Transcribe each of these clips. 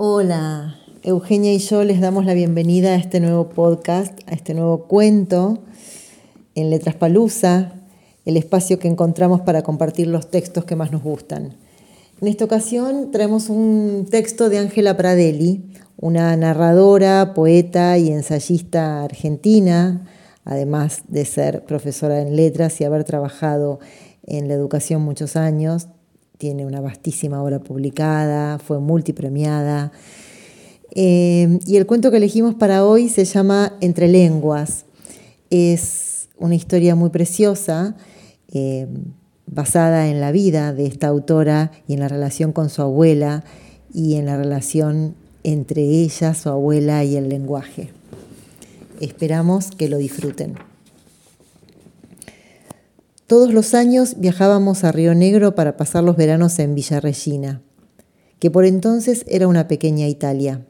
Hola, Eugenia y yo les damos la bienvenida a este nuevo podcast, a este nuevo cuento en Letras Palusa, el espacio que encontramos para compartir los textos que más nos gustan. En esta ocasión traemos un texto de Ángela Pradelli, una narradora, poeta y ensayista argentina, además de ser profesora en letras y haber trabajado en la educación muchos años, tiene una vastísima obra publicada, fue multipremiada. Eh, y el cuento que elegimos para hoy se llama Entre lenguas. Es una historia muy preciosa, eh, basada en la vida de esta autora y en la relación con su abuela y en la relación entre ella, su abuela y el lenguaje. Esperamos que lo disfruten. Todos los años viajábamos a Río Negro para pasar los veranos en Villa Regina, que por entonces era una pequeña Italia.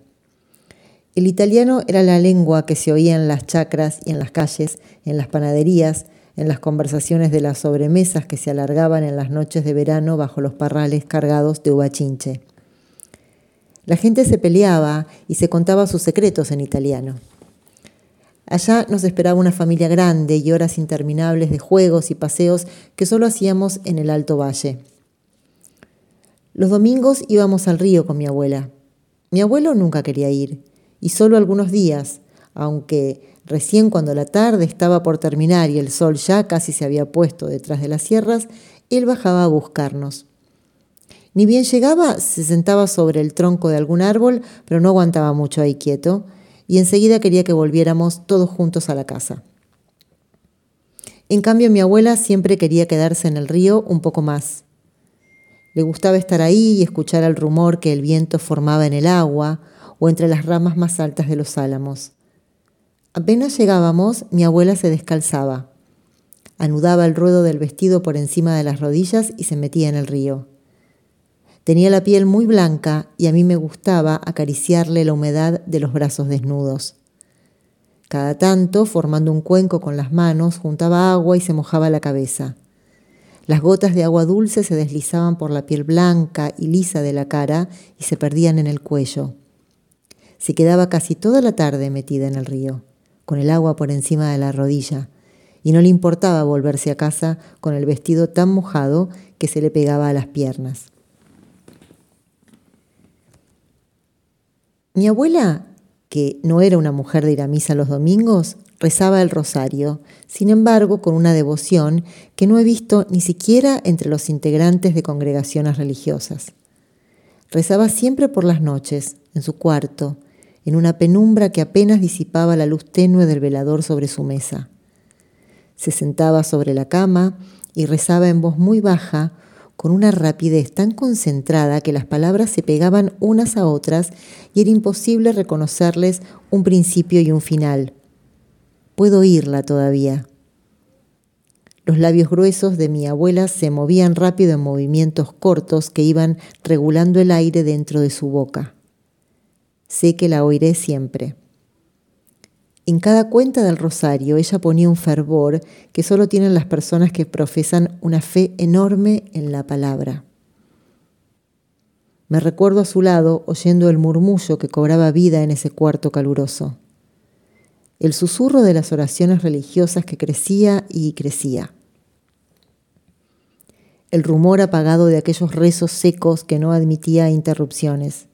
El italiano era la lengua que se oía en las chacras y en las calles, en las panaderías, en las conversaciones de las sobremesas que se alargaban en las noches de verano bajo los parrales cargados de uva chinche. La gente se peleaba y se contaba sus secretos en italiano. Allá nos esperaba una familia grande y horas interminables de juegos y paseos que solo hacíamos en el Alto Valle. Los domingos íbamos al río con mi abuela. Mi abuelo nunca quería ir, y solo algunos días, aunque recién cuando la tarde estaba por terminar y el sol ya casi se había puesto detrás de las sierras, él bajaba a buscarnos. Ni bien llegaba, se sentaba sobre el tronco de algún árbol, pero no aguantaba mucho ahí quieto, y enseguida quería que volviéramos todos juntos a la casa. En cambio, mi abuela siempre quería quedarse en el río un poco más. Le gustaba estar ahí y escuchar el rumor que el viento formaba en el agua o entre las ramas más altas de los álamos. Apenas llegábamos, mi abuela se descalzaba, anudaba el ruedo del vestido por encima de las rodillas y se metía en el río. Tenía la piel muy blanca y a mí me gustaba acariciarle la humedad de los brazos desnudos. Cada tanto, formando un cuenco con las manos, juntaba agua y se mojaba la cabeza. Las gotas de agua dulce se deslizaban por la piel blanca y lisa de la cara y se perdían en el cuello. Se quedaba casi toda la tarde metida en el río, con el agua por encima de la rodilla, y no le importaba volverse a casa con el vestido tan mojado que se le pegaba a las piernas. Mi abuela, que no era una mujer de ir a misa los domingos, rezaba el rosario, sin embargo con una devoción que no he visto ni siquiera entre los integrantes de congregaciones religiosas. Rezaba siempre por las noches, en su cuarto, en una penumbra que apenas disipaba la luz tenue del velador sobre su mesa. Se sentaba sobre la cama y rezaba en voz muy baja con una rapidez tan concentrada que las palabras se pegaban unas a otras y era imposible reconocerles un principio y un final. Puedo oírla todavía. Los labios gruesos de mi abuela se movían rápido en movimientos cortos que iban regulando el aire dentro de su boca. Sé que la oiré siempre. En cada cuenta del rosario ella ponía un fervor que solo tienen las personas que profesan una fe enorme en la palabra. Me recuerdo a su lado oyendo el murmullo que cobraba vida en ese cuarto caluroso. El susurro de las oraciones religiosas que crecía y crecía. El rumor apagado de aquellos rezos secos que no admitía interrupciones.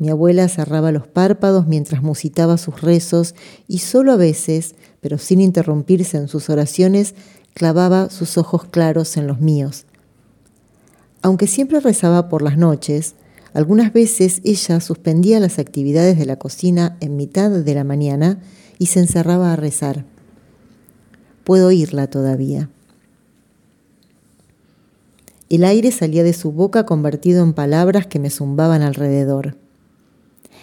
Mi abuela cerraba los párpados mientras musitaba sus rezos y solo a veces, pero sin interrumpirse en sus oraciones, clavaba sus ojos claros en los míos. Aunque siempre rezaba por las noches, algunas veces ella suspendía las actividades de la cocina en mitad de la mañana y se encerraba a rezar. Puedo oírla todavía. El aire salía de su boca convertido en palabras que me zumbaban alrededor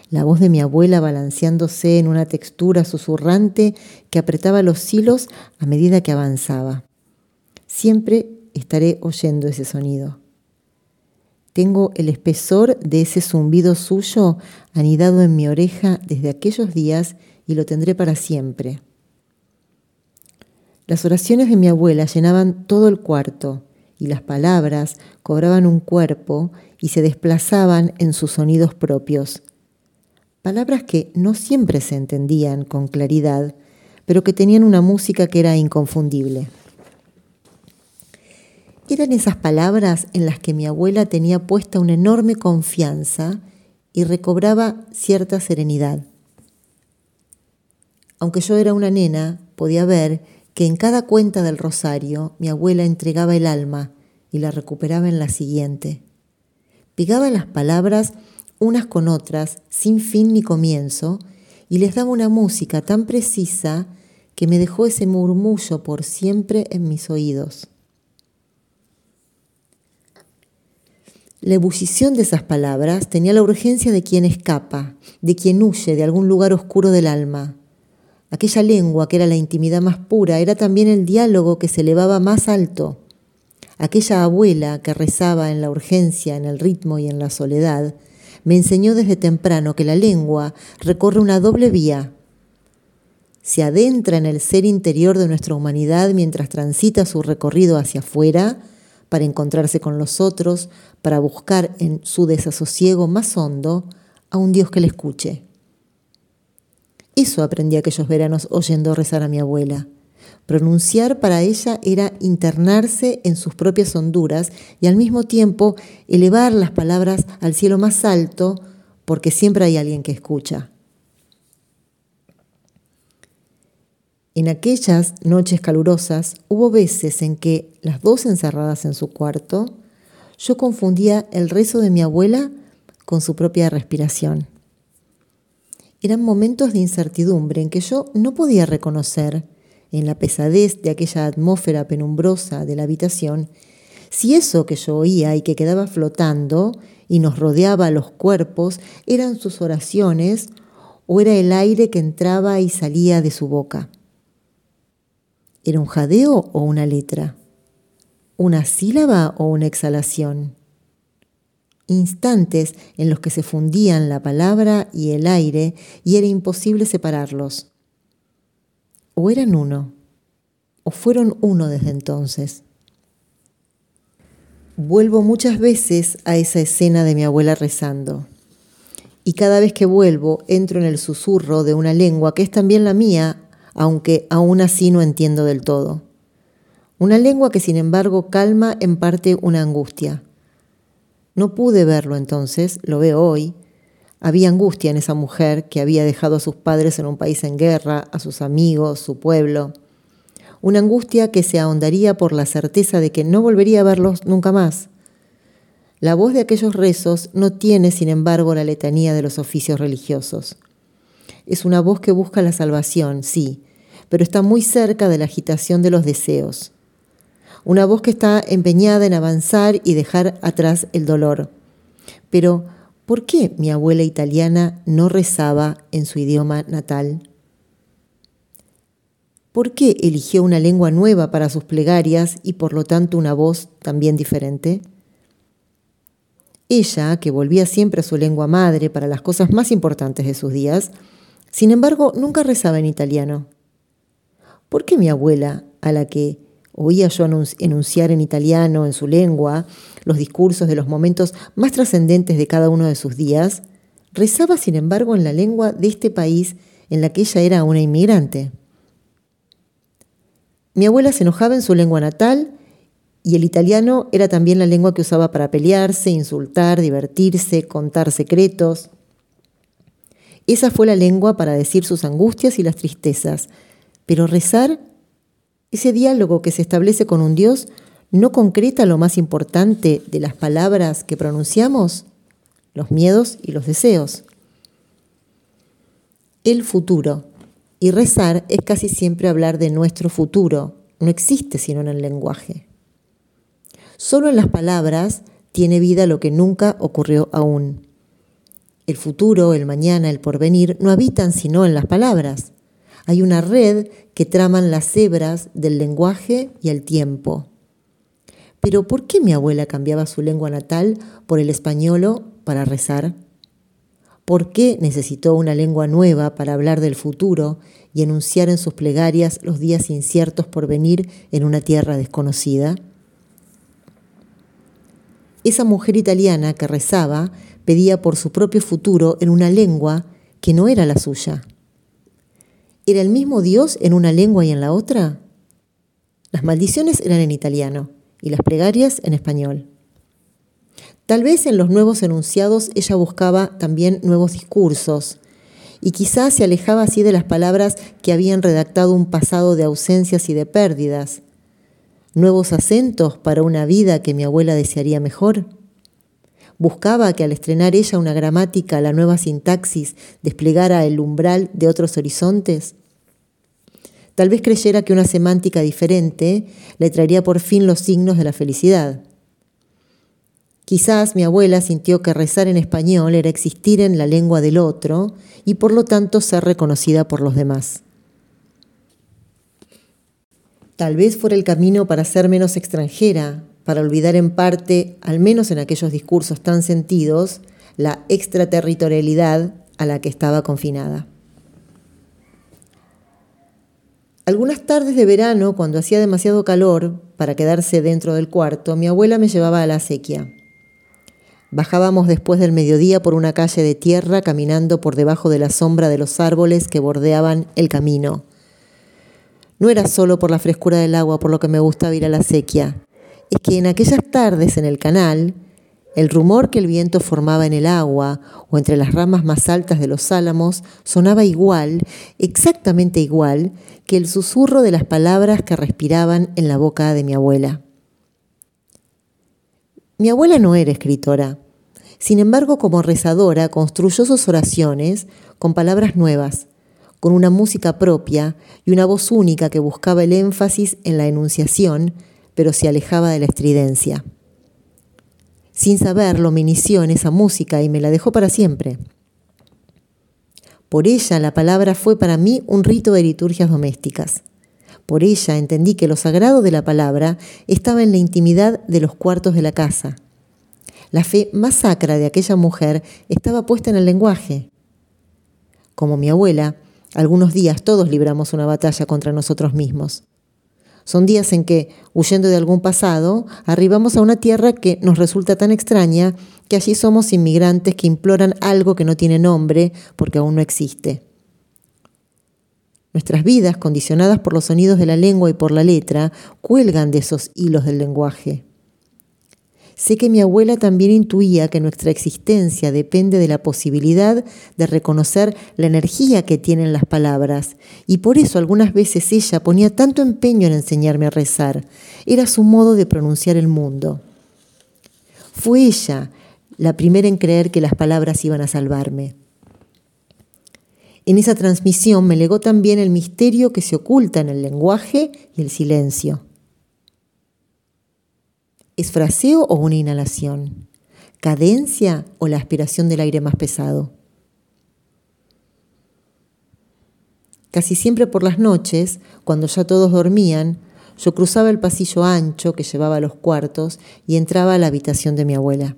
la voz de mi abuela balanceándose en una textura susurrante que apretaba los hilos a medida que avanzaba. Siempre estaré oyendo ese sonido. Tengo el espesor de ese zumbido suyo anidado en mi oreja desde aquellos días y lo tendré para siempre. Las oraciones de mi abuela llenaban todo el cuarto y las palabras cobraban un cuerpo y se desplazaban en sus sonidos propios. Palabras que no siempre se entendían con claridad, pero que tenían una música que era inconfundible. Eran esas palabras en las que mi abuela tenía puesta una enorme confianza y recobraba cierta serenidad. Aunque yo era una nena, podía ver que en cada cuenta del rosario mi abuela entregaba el alma y la recuperaba en la siguiente. Pegaba las palabras unas con otras, sin fin ni comienzo, y les daba una música tan precisa que me dejó ese murmullo por siempre en mis oídos. La ebullición de esas palabras tenía la urgencia de quien escapa, de quien huye de algún lugar oscuro del alma, Aquella lengua que era la intimidad más pura era también el diálogo que se elevaba más alto. Aquella abuela que rezaba en la urgencia, en el ritmo y en la soledad, me enseñó desde temprano que la lengua recorre una doble vía. Se adentra en el ser interior de nuestra humanidad mientras transita su recorrido hacia afuera para encontrarse con los otros, para buscar en su desasosiego más hondo a un Dios que le escuche. Eso aprendí aquellos veranos oyendo rezar a mi abuela. Pronunciar para ella era internarse en sus propias honduras y al mismo tiempo elevar las palabras al cielo más alto porque siempre hay alguien que escucha. En aquellas noches calurosas hubo veces en que, las dos encerradas en su cuarto, yo confundía el rezo de mi abuela con su propia respiración. Eran momentos de incertidumbre en que yo no podía reconocer, en la pesadez de aquella atmósfera penumbrosa de la habitación, si eso que yo oía y que quedaba flotando y nos rodeaba los cuerpos eran sus oraciones o era el aire que entraba y salía de su boca. ¿Era un jadeo o una letra? ¿Una sílaba o una exhalación? instantes en los que se fundían la palabra y el aire y era imposible separarlos. O eran uno, o fueron uno desde entonces. Vuelvo muchas veces a esa escena de mi abuela rezando. Y cada vez que vuelvo entro en el susurro de una lengua que es también la mía, aunque aún así no entiendo del todo. Una lengua que sin embargo calma en parte una angustia no pude verlo entonces, lo veo hoy. Había angustia en esa mujer que había dejado a sus padres en un país en guerra, a sus amigos, su pueblo. Una angustia que se ahondaría por la certeza de que no volvería a verlos nunca más. La voz de aquellos rezos no tiene, sin embargo, la letanía de los oficios religiosos. Es una voz que busca la salvación, sí, pero está muy cerca de la agitación de los deseos una voz que está empeñada en avanzar y dejar atrás el dolor. Pero, ¿por qué mi abuela italiana no rezaba en su idioma natal? ¿Por qué eligió una lengua nueva para sus plegarias y por lo tanto una voz también diferente? Ella, que volvía siempre a su lengua madre para las cosas más importantes de sus días, sin embargo nunca rezaba en italiano. ¿Por qué mi abuela, a la que Oía yo enunciar en italiano, en su lengua, los discursos de los momentos más trascendentes de cada uno de sus días. Rezaba, sin embargo, en la lengua de este país en la que ella era una inmigrante. Mi abuela se enojaba en su lengua natal y el italiano era también la lengua que usaba para pelearse, insultar, divertirse, contar secretos. Esa fue la lengua para decir sus angustias y las tristezas, pero rezar ese diálogo que se establece con un Dios no concreta lo más importante de las palabras que pronunciamos, los miedos y los deseos. El futuro. Y rezar es casi siempre hablar de nuestro futuro. No existe sino en el lenguaje. Solo en las palabras tiene vida lo que nunca ocurrió aún. El futuro, el mañana, el porvenir no habitan sino en las palabras. Hay una red que traman las hebras del lenguaje y el tiempo. Pero ¿por qué mi abuela cambiaba su lengua natal por el español para rezar? ¿Por qué necesitó una lengua nueva para hablar del futuro y enunciar en sus plegarias los días inciertos por venir en una tierra desconocida? esa mujer italiana que rezaba pedía por su propio futuro en una lengua que no era la suya. ¿Era el mismo Dios en una lengua y en la otra? Las maldiciones eran en italiano y las plegarias en español. Tal vez en los nuevos enunciados ella buscaba también nuevos discursos y quizás se alejaba así de las palabras que habían redactado un pasado de ausencias y de pérdidas. Nuevos acentos para una vida que mi abuela desearía mejor. Buscaba que al estrenar ella una gramática, la nueva sintaxis desplegara el umbral de otros horizontes. Tal vez creyera que una semántica diferente le traería por fin los signos de la felicidad. Quizás mi abuela sintió que rezar en español era existir en la lengua del otro y por lo tanto ser reconocida por los demás. Tal vez fuera el camino para ser menos extranjera, para olvidar en parte, al menos en aquellos discursos tan sentidos, la extraterritorialidad a la que estaba confinada. Algunas tardes de verano, cuando hacía demasiado calor para quedarse dentro del cuarto, mi abuela me llevaba a la acequia. Bajábamos después del mediodía por una calle de tierra caminando por debajo de la sombra de los árboles que bordeaban el camino. No era solo por la frescura del agua por lo que me gustaba ir a la acequia, es que en aquellas tardes en el canal el rumor que el viento formaba en el agua o entre las ramas más altas de los álamos sonaba igual, exactamente igual, que el susurro de las palabras que respiraban en la boca de mi abuela. Mi abuela no era escritora. Sin embargo, como rezadora, construyó sus oraciones con palabras nuevas, con una música propia y una voz única que buscaba el énfasis en la enunciación, pero se alejaba de la estridencia. Sin saberlo, me inició en esa música y me la dejó para siempre. Por ella la palabra fue para mí un rito de liturgias domésticas. Por ella entendí que lo sagrado de la palabra estaba en la intimidad de los cuartos de la casa. La fe más sacra de aquella mujer estaba puesta en el lenguaje. Como mi abuela, algunos días todos libramos una batalla contra nosotros mismos. Son días en que, huyendo de algún pasado, arribamos a una tierra que nos resulta tan extraña que allí somos inmigrantes que imploran algo que no tiene nombre porque aún no existe. Nuestras vidas, condicionadas por los sonidos de la lengua y por la letra, cuelgan de esos hilos del lenguaje. Sé que mi abuela también intuía que nuestra existencia depende de la posibilidad de reconocer la energía que tienen las palabras, y por eso algunas veces ella ponía tanto empeño en enseñarme a rezar. Era su modo de pronunciar el mundo. Fue ella la primera en creer que las palabras iban a salvarme. En esa transmisión me legó también el misterio que se oculta en el lenguaje y el silencio. ¿Es fraseo o una inhalación? ¿Cadencia o la aspiración del aire más pesado? Casi siempre por las noches, cuando ya todos dormían, yo cruzaba el pasillo ancho que llevaba a los cuartos y entraba a la habitación de mi abuela.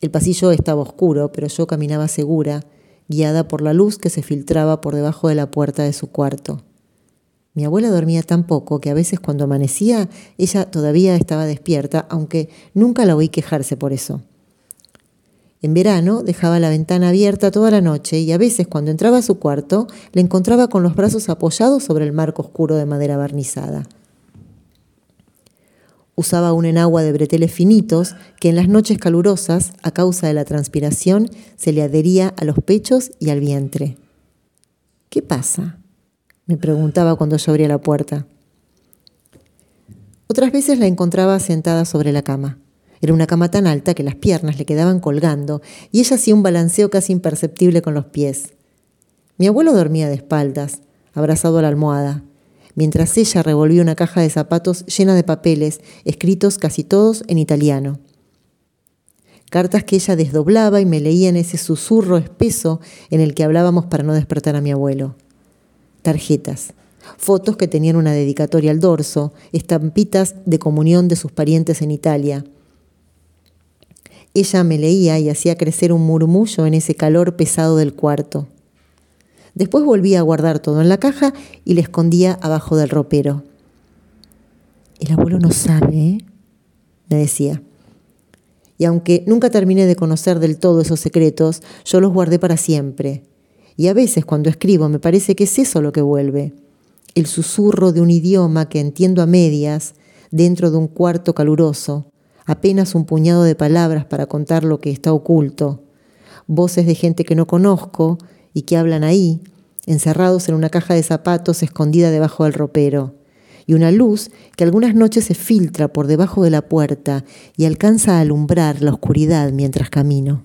El pasillo estaba oscuro, pero yo caminaba segura, guiada por la luz que se filtraba por debajo de la puerta de su cuarto. Mi abuela dormía tan poco que a veces cuando amanecía ella todavía estaba despierta, aunque nunca la oí quejarse por eso. En verano dejaba la ventana abierta toda la noche y a veces cuando entraba a su cuarto la encontraba con los brazos apoyados sobre el marco oscuro de madera barnizada. Usaba un enagua de breteles finitos que en las noches calurosas, a causa de la transpiración, se le adhería a los pechos y al vientre. ¿Qué pasa? Me preguntaba cuando yo abría la puerta. Otras veces la encontraba sentada sobre la cama. Era una cama tan alta que las piernas le quedaban colgando y ella hacía un balanceo casi imperceptible con los pies. Mi abuelo dormía de espaldas, abrazado a la almohada, mientras ella revolvía una caja de zapatos llena de papeles, escritos casi todos en italiano. Cartas que ella desdoblaba y me leía en ese susurro espeso en el que hablábamos para no despertar a mi abuelo tarjetas, fotos que tenían una dedicatoria al dorso, estampitas de comunión de sus parientes en Italia. Ella me leía y hacía crecer un murmullo en ese calor pesado del cuarto. Después volvía a guardar todo en la caja y le escondía abajo del ropero. El abuelo no sabe, ¿eh? me decía. Y aunque nunca terminé de conocer del todo esos secretos, yo los guardé para siempre. Y a veces cuando escribo me parece que es eso lo que vuelve. El susurro de un idioma que entiendo a medias dentro de un cuarto caluroso, apenas un puñado de palabras para contar lo que está oculto, voces de gente que no conozco y que hablan ahí, encerrados en una caja de zapatos escondida debajo del ropero, y una luz que algunas noches se filtra por debajo de la puerta y alcanza a alumbrar la oscuridad mientras camino.